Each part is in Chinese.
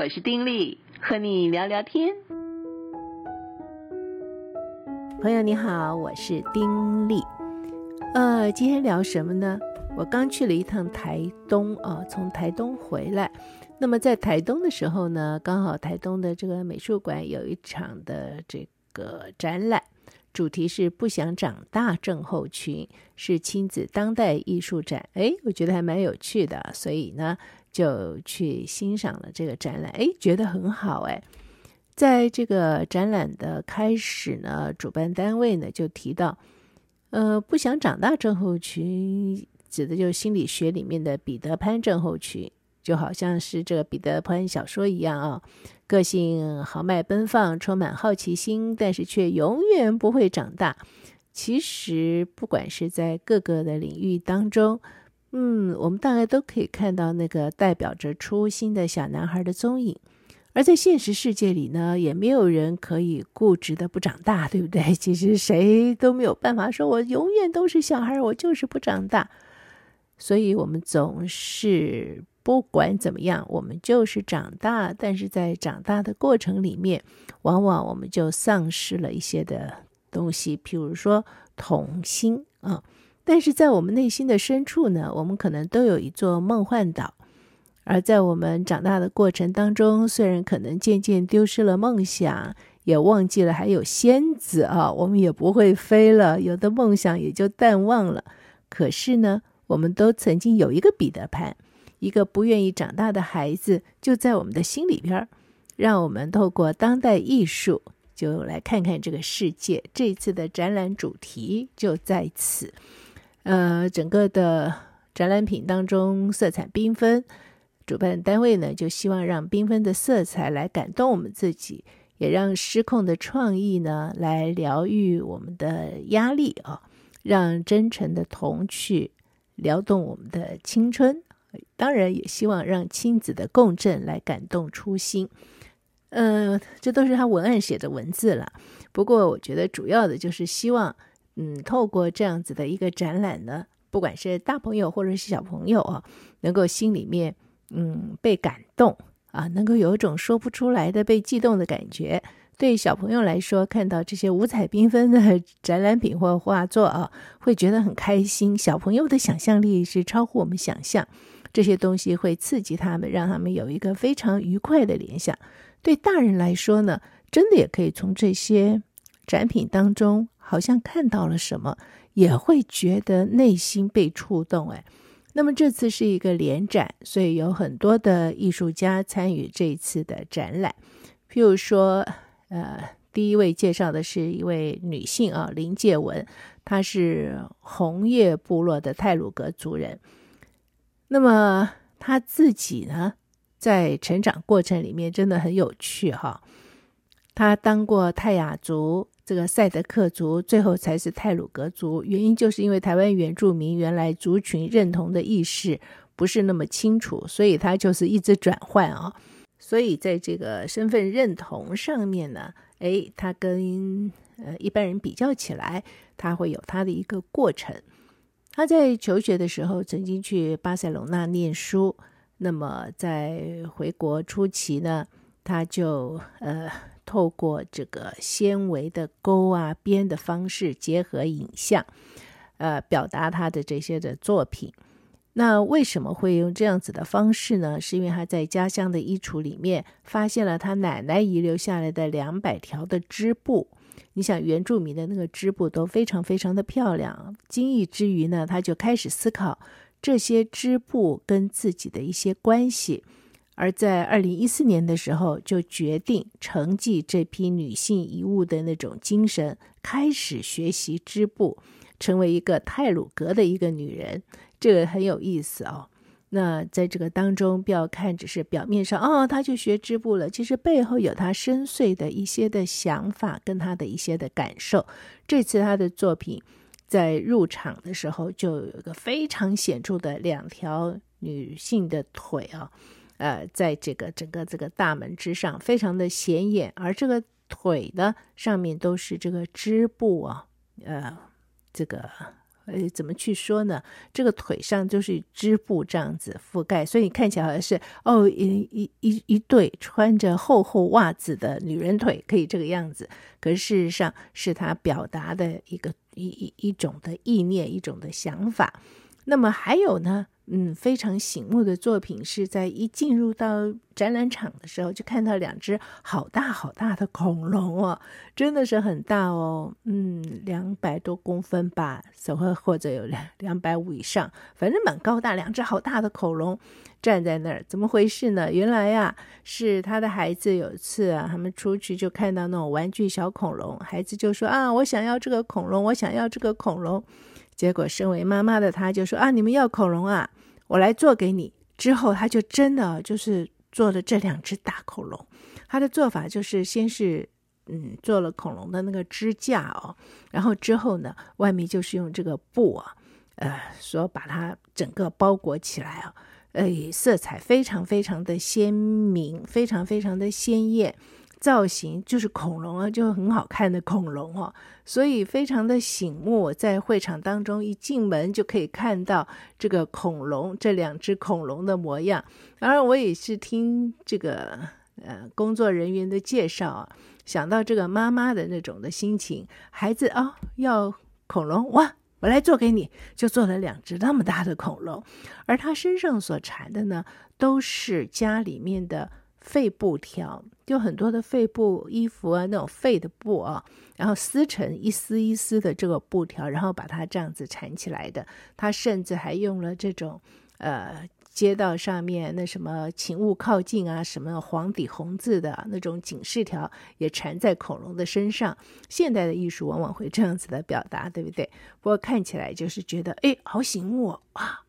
我是丁力，和你聊聊天。朋友你好，我是丁力。呃，今天聊什么呢？我刚去了一趟台东啊，从台东回来。那么在台东的时候呢，刚好台东的这个美术馆有一场的这个展览，主题是“不想长大症候群”，是亲子当代艺术展。诶，我觉得还蛮有趣的，所以呢，就去欣赏了这个展览。诶，觉得很好诶。在这个展览的开始呢，主办单位呢就提到，呃，不想长大症候群。指的就是心理学里面的彼得潘症候群，就好像是这个彼得潘小说一样啊，个性豪迈奔放，充满好奇心，但是却永远不会长大。其实，不管是在各个的领域当中，嗯，我们大概都可以看到那个代表着初心的小男孩的踪影。而在现实世界里呢，也没有人可以固执的不长大，对不对？其实谁都没有办法说，我永远都是小孩，我就是不长大。所以，我们总是不管怎么样，我们就是长大。但是在长大的过程里面，往往我们就丧失了一些的东西，譬如说童心啊。但是在我们内心的深处呢，我们可能都有一座梦幻岛。而在我们长大的过程当中，虽然可能渐渐丢失了梦想，也忘记了还有仙子啊，我们也不会飞了，有的梦想也就淡忘了。可是呢，我们都曾经有一个彼得潘，一个不愿意长大的孩子，就在我们的心里边。让我们透过当代艺术，就来看看这个世界。这次的展览主题就在此。呃，整个的展览品当中色彩缤纷，主办单位呢就希望让缤纷的色彩来感动我们自己，也让失控的创意呢来疗愈我们的压力啊，让真诚的童趣。撩动我们的青春，当然也希望让亲子的共振来感动初心。呃，这都是他文案写的文字了。不过，我觉得主要的就是希望，嗯，透过这样子的一个展览呢，不管是大朋友或者是小朋友啊，能够心里面嗯被感动啊，能够有一种说不出来的被悸动的感觉。对小朋友来说，看到这些五彩缤纷的展览品或画作啊，会觉得很开心。小朋友的想象力是超乎我们想象，这些东西会刺激他们，让他们有一个非常愉快的联想。对大人来说呢，真的也可以从这些展品当中，好像看到了什么，也会觉得内心被触动。哎，那么这次是一个联展，所以有很多的艺术家参与这一次的展览，譬如说。呃，第一位介绍的是一位女性啊，林介文，她是红叶部落的泰鲁格族人。那么他自己呢，在成长过程里面真的很有趣哈。他当过泰雅族、这个赛德克族，最后才是泰鲁格族。原因就是因为台湾原住民原来族群认同的意识不是那么清楚，所以他就是一直转换啊。所以，在这个身份认同上面呢，诶，他跟呃一般人比较起来，他会有他的一个过程。他在求学的时候，曾经去巴塞隆纳念书。那么，在回国初期呢，他就呃透过这个纤维的勾啊编的方式，结合影像，呃，表达他的这些的作品。那为什么会用这样子的方式呢？是因为他在家乡的衣橱里面发现了他奶奶遗留下来的两百条的织布。你想，原住民的那个织布都非常非常的漂亮。惊异之余呢，他就开始思考这些织布跟自己的一些关系。而在二零一四年的时候，就决定承继这批女性遗物的那种精神，开始学习织布，成为一个泰鲁格的一个女人。这个很有意思哦。那在这个当中，不要看只是表面上哦，他就学织布了，其实背后有他深邃的一些的想法跟他的一些的感受。这次他的作品在入场的时候，就有一个非常显著的两条女性的腿啊，呃，在这个整个这个大门之上，非常的显眼。而这个腿呢，上面都是这个织布啊，呃，这个。呃，怎么去说呢？这个腿上就是织布这样子覆盖，所以你看起来好像是哦，一一一一对穿着厚厚袜子的女人腿，可以这个样子。可是事实上是他表达的一个一一一种的意念，一种的想法。那么还有呢？嗯，非常醒目的作品是在一进入到展览场的时候，就看到两只好大好大的恐龙哦，真的是很大哦，嗯，两百多公分吧，或或者有两两百五以上，反正蛮高大，两只好大的恐龙站在那儿，怎么回事呢？原来呀，是他的孩子有一次啊，他们出去就看到那种玩具小恐龙，孩子就说啊，我想要这个恐龙，我想要这个恐龙。结果，身为妈妈的她就说：“啊，你们要恐龙啊，我来做给你。”之后，他就真的就是做了这两只大恐龙。他的做法就是先是嗯做了恐龙的那个支架哦，然后之后呢，外面就是用这个布啊，呃，说把它整个包裹起来啊，呃，色彩非常非常的鲜明，非常非常的鲜艳。造型就是恐龙啊，就很好看的恐龙哦，所以非常的醒目。在会场当中一进门就可以看到这个恐龙，这两只恐龙的模样。当然，我也是听这个呃工作人员的介绍啊，想到这个妈妈的那种的心情，孩子啊、要恐龙哇，我来做给你，就做了两只那么大的恐龙。而他身上所缠的呢，都是家里面的。废布条，就很多的废布衣服啊，那种废的布啊，然后撕成一丝一丝的这个布条，然后把它这样子缠起来的。他甚至还用了这种呃街道上面那什么“请勿靠近”啊，什么黄底红字的那种警示条，也缠在恐龙的身上。现代的艺术往往会这样子的表达，对不对？不过看起来就是觉得，哎，好醒目啊！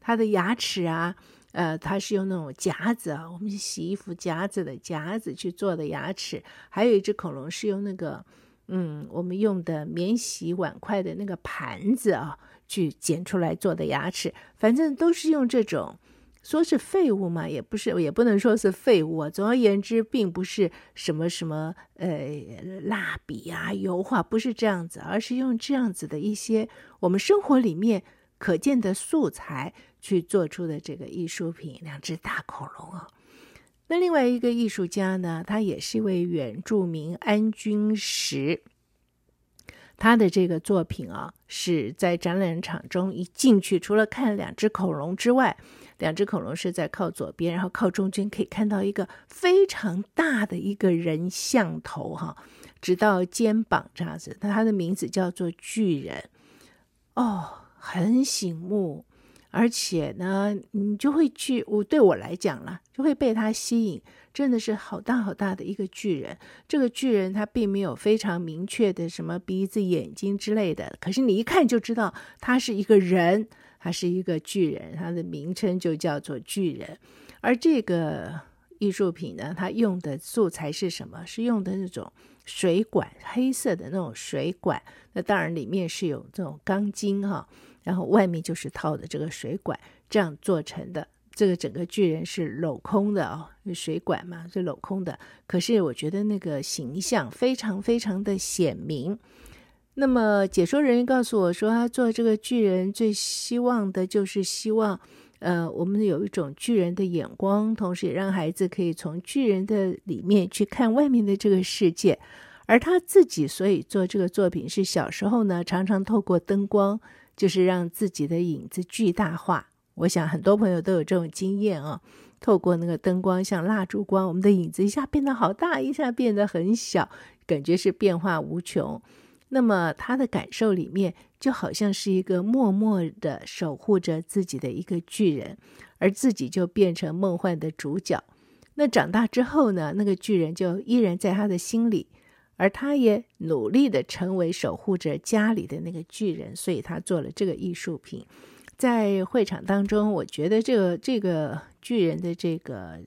他的牙齿啊。呃，它是用那种夹子啊，我们洗衣服夹子的夹子去做的牙齿。还有一只恐龙是用那个，嗯，我们用的免洗碗筷的那个盘子啊，去剪出来做的牙齿。反正都是用这种，说是废物嘛，也不是，也不能说是废物啊。总而言之，并不是什么什么呃蜡笔啊、油画，不是这样子，而是用这样子的一些我们生活里面可见的素材。去做出的这个艺术品，两只大恐龙啊。那另外一个艺术家呢，他也是一位原住民安君石。他的这个作品啊，是在展览场中一进去，除了看两只恐龙之外，两只恐龙是在靠左边，然后靠中间可以看到一个非常大的一个人像头哈，直到肩膀这样子。那他的名字叫做巨人，哦，很醒目。而且呢，你就会去，我对我来讲啦，就会被他吸引。真的是好大好大的一个巨人。这个巨人他并没有非常明确的什么鼻子、眼睛之类的，可是你一看就知道他是一个人，他是一个巨人，他的名称就叫做巨人。而这个艺术品呢，它用的素材是什么？是用的那种水管，黑色的那种水管。那当然里面是有这种钢筋哈。然后外面就是套的这个水管，这样做成的。这个整个巨人是镂空的哦，水管嘛是镂空的。可是我觉得那个形象非常非常的显明。那么解说人员告诉我说，他做这个巨人最希望的就是希望，呃，我们有一种巨人的眼光，同时也让孩子可以从巨人的里面去看外面的这个世界。而他自己所以做这个作品是小时候呢，常常透过灯光。就是让自己的影子巨大化，我想很多朋友都有这种经验啊。透过那个灯光，像蜡烛光，我们的影子一下变得好大，一下变得很小，感觉是变化无穷。那么他的感受里面，就好像是一个默默的守护着自己的一个巨人，而自己就变成梦幻的主角。那长大之后呢，那个巨人就依然在他的心里。而他也努力的成为守护着家里的那个巨人，所以他做了这个艺术品。在会场当中，我觉得这个这个巨人的这个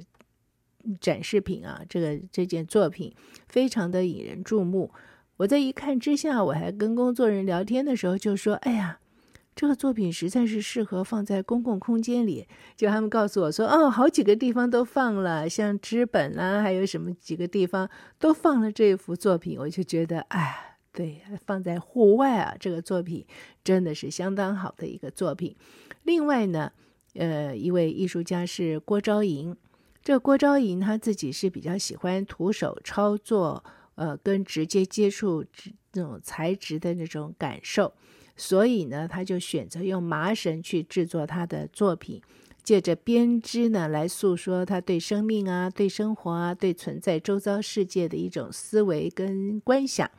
展示品啊，这个这件作品非常的引人注目。我在一看之下，我还跟工作人员聊天的时候就说：“哎呀。”这个作品实在是适合放在公共空间里。就他们告诉我说，哦，好几个地方都放了，像知本啦，还有什么几个地方都放了这幅作品。我就觉得，哎，对，放在户外啊，这个作品真的是相当好的一个作品。另外呢，呃，一位艺术家是郭昭莹，这郭昭莹他自己是比较喜欢徒手操作，呃，跟直接接触这种材质的那种感受，所以呢，他就选择用麻绳去制作他的作品。借着编织呢，来诉说他对生命啊、对生活啊、对存在周遭世界的一种思维跟观想，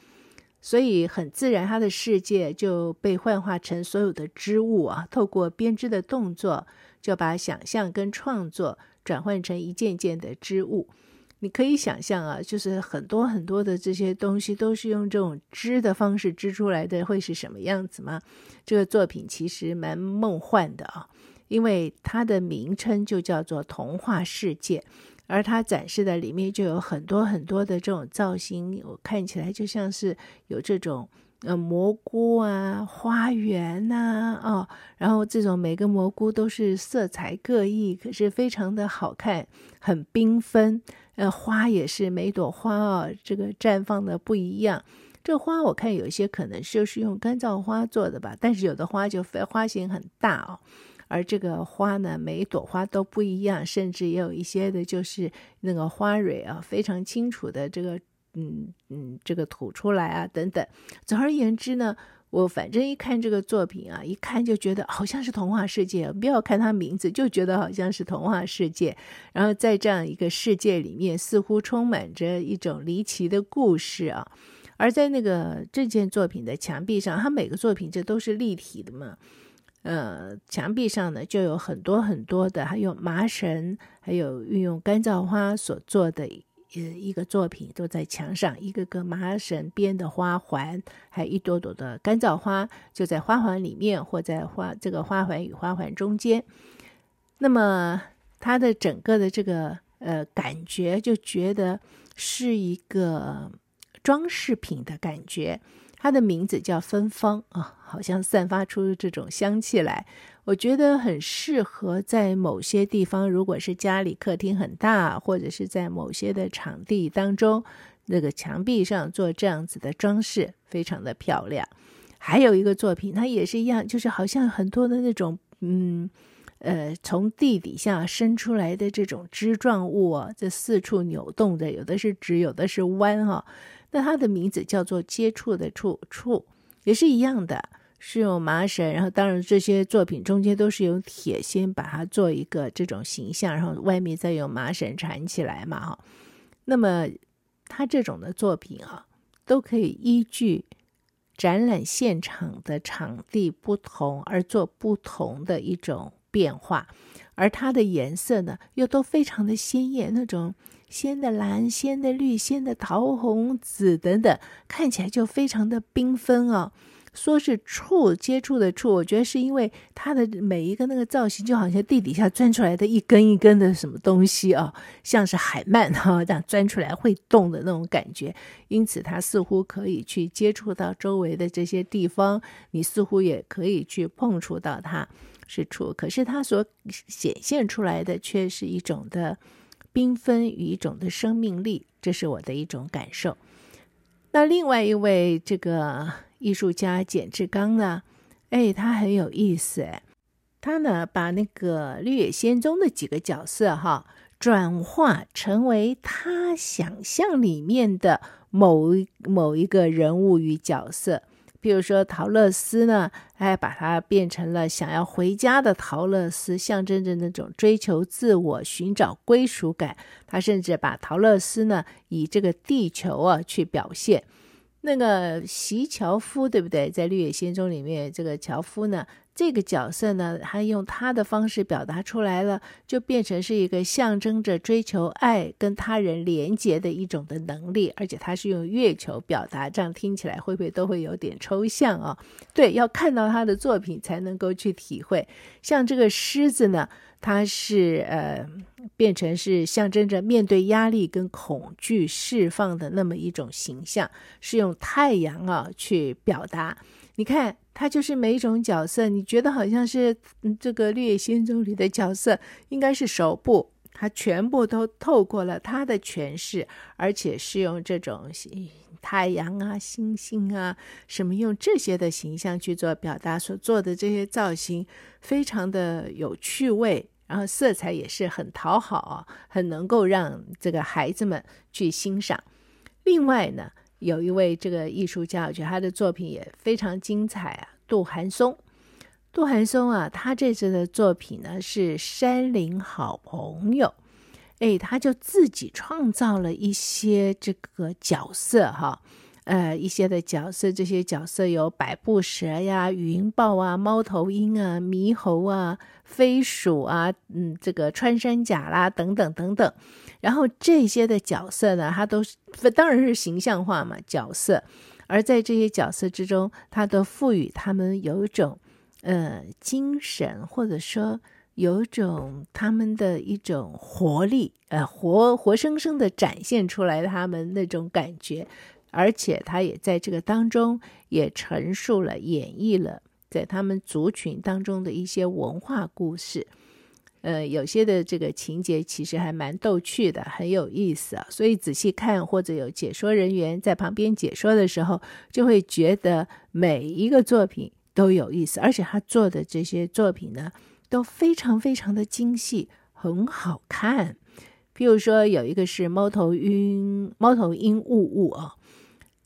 所以很自然，他的世界就被幻化成所有的织物啊。透过编织的动作，就把想象跟创作转换成一件件的织物。你可以想象啊，就是很多很多的这些东西都是用这种织的方式织出来的，会是什么样子吗？这个作品其实蛮梦幻的啊。因为它的名称就叫做童话世界，而它展示的里面就有很多很多的这种造型，我看起来就像是有这种呃蘑菇啊、花园呐啊、哦，然后这种每个蘑菇都是色彩各异，可是非常的好看，很缤纷。呃，花也是每朵花啊、哦，这个绽放的不一样。这花我看有些可能就是用干燥花做的吧，但是有的花就花型很大哦。而这个花呢，每一朵花都不一样，甚至也有一些的，就是那个花蕊啊，非常清楚的这个，嗯嗯，这个吐出来啊，等等。总而言之呢，我反正一看这个作品啊，一看就觉得好像是童话世界。不要看它名字，就觉得好像是童话世界。然后在这样一个世界里面，似乎充满着一种离奇的故事啊。而在那个这件作品的墙壁上，它每个作品这都是立体的嘛。呃，墙壁上呢就有很多很多的，还有麻绳，还有运用干燥花所做的呃一个作品，都在墙上，一个个麻绳编的花环，还一朵朵的干燥花，就在花环里面或在花这个花环与花环中间。那么它的整个的这个呃感觉，就觉得是一个装饰品的感觉。它的名字叫芬芳啊，好像散发出这种香气来。我觉得很适合在某些地方，如果是家里客厅很大，或者是在某些的场地当中，那个墙壁上做这样子的装饰，非常的漂亮。还有一个作品，它也是一样，就是好像很多的那种，嗯，呃，从地底下伸出来的这种枝状物啊，这四处扭动的，有的是直，有的是弯哈。那它的名字叫做接触的触触，也是一样的，是用麻绳，然后当然这些作品中间都是用铁线把它做一个这种形象，然后外面再用麻绳缠起来嘛哈。那么它这种的作品啊，都可以依据展览现场的场地不同而做不同的一种变化，而它的颜色呢又都非常的鲜艳，那种。鲜的蓝、鲜的绿、鲜的桃红紫等等，看起来就非常的缤纷哦。说是触接触的触，我觉得是因为它的每一个那个造型，就好像地底下钻出来的一根一根的什么东西啊、像是海鳗哈、这样钻出来会动的那种感觉。因此，它似乎可以去接触到周围的这些地方，你似乎也可以去碰触到它是处，可是它所显现出来的却是一种的。缤纷与一种的生命力，这是我的一种感受。那另外一位这个艺术家简志刚呢，哎，他很有意思哎，他呢把那个《绿野仙踪》的几个角色哈，转化成为他想象里面的某某一个人物与角色。比如说陶乐斯呢，哎，把它变成了想要回家的陶乐斯，象征着那种追求自我、寻找归属感。他甚至把陶乐斯呢，以这个地球啊去表现。那个席乔夫，对不对？在《绿野仙踪》里面，这个樵夫呢？这个角色呢，他用他的方式表达出来了，就变成是一个象征着追求爱跟他人连结的一种的能力，而且他是用月球表达，这样听起来会不会都会有点抽象啊？对，要看到他的作品才能够去体会。像这个狮子呢，它是呃，变成是象征着面对压力跟恐惧释放的那么一种形象，是用太阳啊去表达。你看。他就是每一种角色，你觉得好像是这个《绿野仙踪》里的角色，应该是手部，他全部都透过了他的诠释，而且是用这种太阳啊、星星啊什么用这些的形象去做表达，所做的这些造型非常的有趣味，然后色彩也是很讨好，很能够让这个孩子们去欣赏。另外呢，有一位这个艺术家，我觉得他的作品也非常精彩啊，杜寒松。杜寒松啊，他这次的作品呢是《山林好朋友》，哎，他就自己创造了一些这个角色哈，呃，一些的角色，这些角色有百步蛇呀、云豹啊、猫头鹰啊、猕猴啊、飞鼠啊，嗯，这个穿山甲啦等等等等。然后这些的角色呢，他都是当然是形象化嘛，角色，而在这些角色之中，他都赋予他们有一种。呃，精神或者说有一种他们的一种活力，呃，活活生生的展现出来他们那种感觉，而且他也在这个当中也陈述了、演绎了在他们族群当中的一些文化故事。呃，有些的这个情节其实还蛮逗趣的，很有意思啊。所以仔细看或者有解说人员在旁边解说的时候，就会觉得每一个作品。都有意思，而且他做的这些作品呢，都非常非常的精细，很好看。譬如说，有一个是猫头鹰，猫头鹰雾雾啊，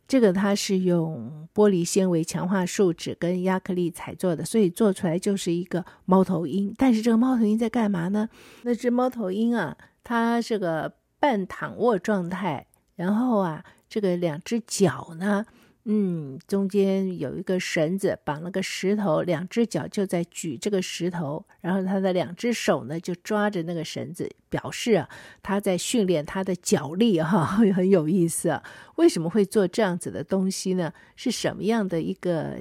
这个它是用玻璃纤维强化树脂跟亚克力彩做的，所以做出来就是一个猫头鹰。但是这个猫头鹰在干嘛呢？那只猫头鹰啊，它是个半躺卧状态，然后啊，这个两只脚呢。嗯，中间有一个绳子绑了个石头，两只脚就在举这个石头，然后他的两只手呢就抓着那个绳子，表示啊他在训练他的脚力 哈，很有意思啊。为什么会做这样子的东西呢？是什么样的一个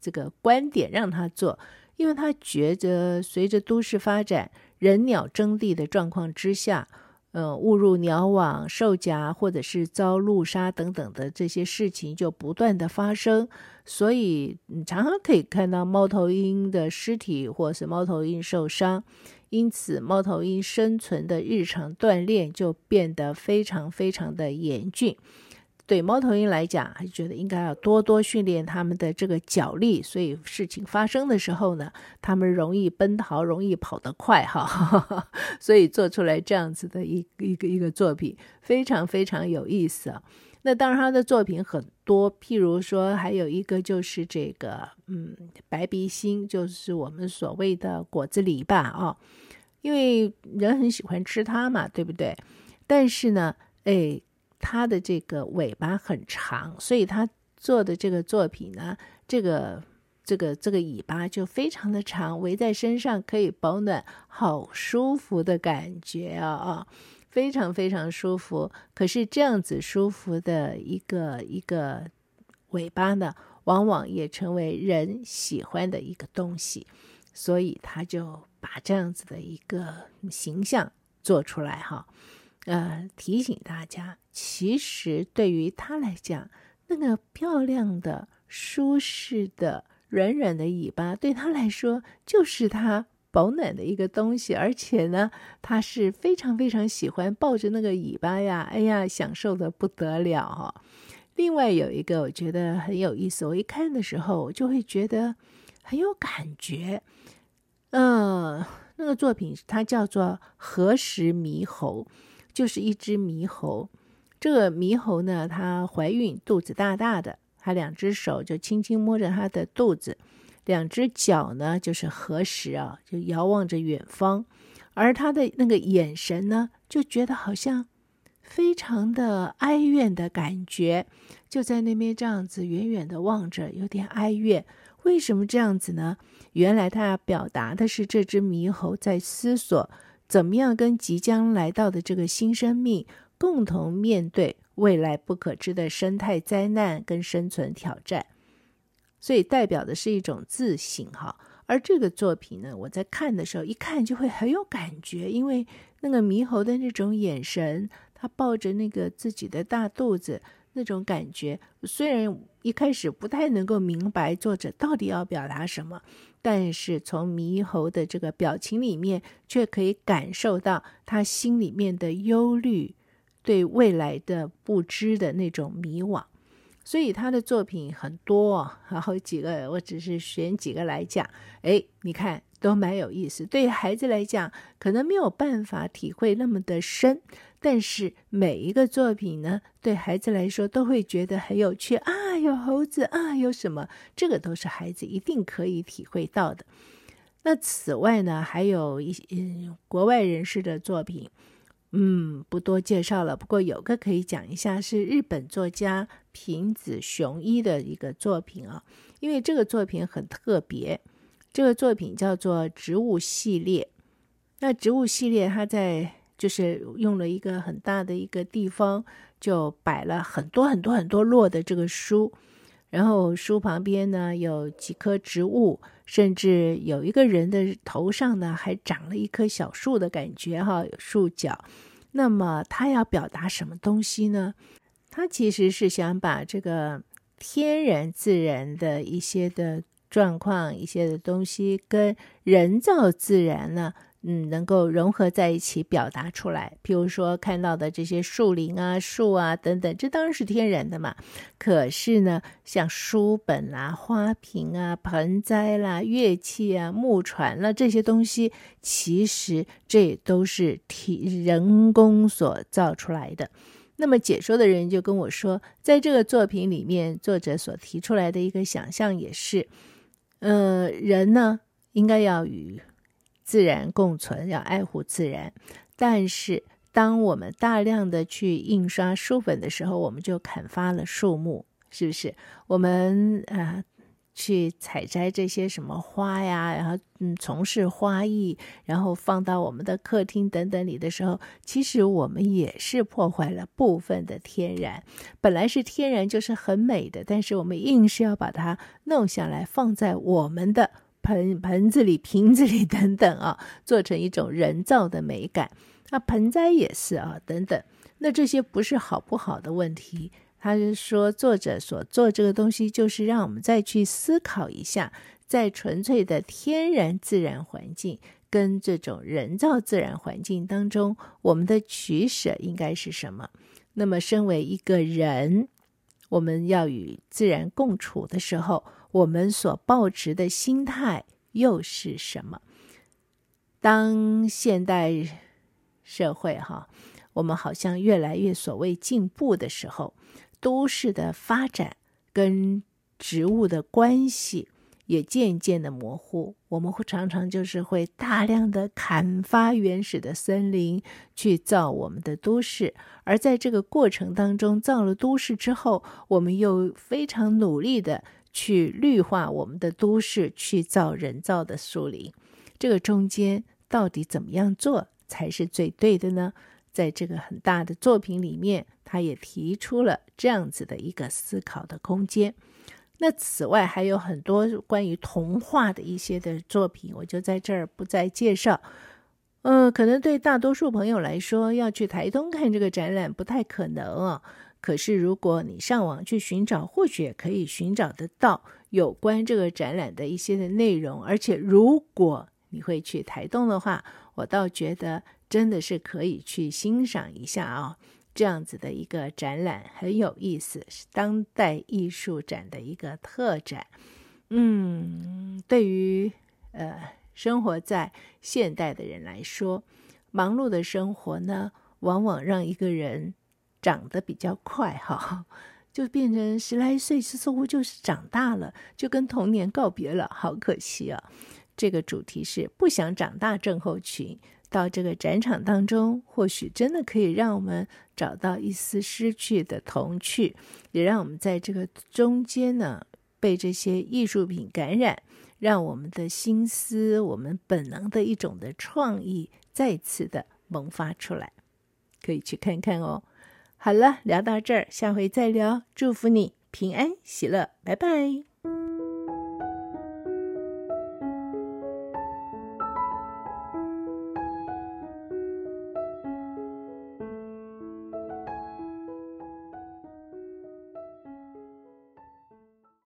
这个观点让他做？因为他觉得随着都市发展，人鸟争地的状况之下。呃，误入鸟网、受夹，或者是遭路杀等等的这些事情就不断的发生，所以你常常可以看到猫头鹰的尸体，或是猫头鹰受伤，因此猫头鹰生存的日常锻炼就变得非常非常的严峻。对猫头鹰来讲，还觉得应该要多多训练他们的这个脚力，所以事情发生的时候呢，他们容易奔逃，容易跑得快哈，所以做出来这样子的一个一个一个作品，非常非常有意思啊。那当然，他的作品很多，譬如说，还有一个就是这个，嗯，白鼻心，就是我们所谓的果子狸吧啊，因为人很喜欢吃它嘛，对不对？但是呢，哎。它的这个尾巴很长，所以他做的这个作品呢，这个这个这个尾巴就非常的长，围在身上可以保暖，好舒服的感觉啊啊，非常非常舒服。可是这样子舒服的一个一个尾巴呢，往往也成为人喜欢的一个东西，所以他就把这样子的一个形象做出来哈。呃，提醒大家，其实对于他来讲，那个漂亮的、舒适的、软软的尾巴，对他来说就是他保暖的一个东西。而且呢，他是非常非常喜欢抱着那个尾巴呀，哎呀，享受得不得了哈。另外有一个我觉得很有意思，我一看的时候，我就会觉得很有感觉。嗯、那个作品它叫做《何时猕猴》。就是一只猕猴，这个猕猴呢，它怀孕，肚子大大的，它两只手就轻轻摸着它的肚子，两只脚呢就是合十啊，就遥望着远方，而它的那个眼神呢，就觉得好像非常的哀怨的感觉，就在那边这样子远远的望着，有点哀怨。为什么这样子呢？原来它表达的是这只猕猴在思索。怎么样跟即将来到的这个新生命共同面对未来不可知的生态灾难跟生存挑战？所以代表的是一种自省哈。而这个作品呢，我在看的时候一看就会很有感觉，因为那个猕猴的那种眼神，他抱着那个自己的大肚子，那种感觉。虽然一开始不太能够明白作者到底要表达什么，但是从猕猴的这个表情里面，却可以感受到他心里面的忧虑，对未来的不知的那种迷惘。所以他的作品很多，然后几个，我只是选几个来讲。哎，你看都蛮有意思。对孩子来讲，可能没有办法体会那么的深，但是每一个作品呢，对孩子来说都会觉得很有趣啊，有猴子啊，有什么，这个都是孩子一定可以体会到的。那此外呢，还有一些国外人士的作品。嗯，不多介绍了。不过有个可以讲一下，是日本作家平子雄一的一个作品啊。因为这个作品很特别，这个作品叫做《植物系列》。那《植物系列》它在就是用了一个很大的一个地方，就摆了很多很多很多摞的这个书。然后书旁边呢，有几棵植物，甚至有一个人的头上呢还长了一棵小树的感觉哈，有树角。那么他要表达什么东西呢？他其实是想把这个天然自然的一些的状况、一些的东西跟人造自然呢。嗯，能够融合在一起表达出来。比如说看到的这些树林啊、树啊等等，这当然是天然的嘛。可是呢，像书本啦、啊、花瓶啊、盆栽啦、乐器啊、木船啦这些东西，其实这都是体人工所造出来的。那么解说的人就跟我说，在这个作品里面，作者所提出来的一个想象也是，呃，人呢应该要与自然共存，要爱护自然。但是，当我们大量的去印刷书本的时候，我们就砍伐了树木，是不是？我们啊、呃，去采摘这些什么花呀，然后嗯，从事花艺，然后放到我们的客厅等等里的时候，其实我们也是破坏了部分的天然。本来是天然就是很美的，但是我们硬是要把它弄下来，放在我们的。盆盆子里、瓶子里等等啊，做成一种人造的美感。那盆栽也是啊，等等。那这些不是好不好的问题。他是说，作者所做这个东西，就是让我们再去思考一下，在纯粹的天然自然环境跟这种人造自然环境当中，我们的取舍应该是什么？那么，身为一个人，我们要与自然共处的时候。我们所抱持的心态又是什么？当现代社会哈，我们好像越来越所谓进步的时候，都市的发展跟植物的关系也渐渐的模糊。我们会常常就是会大量的砍伐原始的森林，去造我们的都市。而在这个过程当中，造了都市之后，我们又非常努力的。去绿化我们的都市，去造人造的树林，这个中间到底怎么样做才是最对的呢？在这个很大的作品里面，他也提出了这样子的一个思考的空间。那此外还有很多关于童话的一些的作品，我就在这儿不再介绍。呃，可能对大多数朋友来说，要去台东看这个展览不太可能啊。可是，如果你上网去寻找，或许也可以寻找得到有关这个展览的一些的内容。而且，如果你会去台东的话，我倒觉得真的是可以去欣赏一下啊、哦，这样子的一个展览很有意思，是当代艺术展的一个特展。嗯，对于呃生活在现代的人来说，忙碌的生活呢，往往让一个人。长得比较快哈，就变成十来岁，似乎就是长大了，就跟童年告别了，好可惜啊！这个主题是不想长大症候群。到这个展场当中，或许真的可以让我们找到一丝失去的童趣，也让我们在这个中间呢，被这些艺术品感染，让我们的心思、我们本能的一种的创意再次的萌发出来，可以去看看哦。好了，聊到这儿，下回再聊。祝福你平安喜乐，拜拜。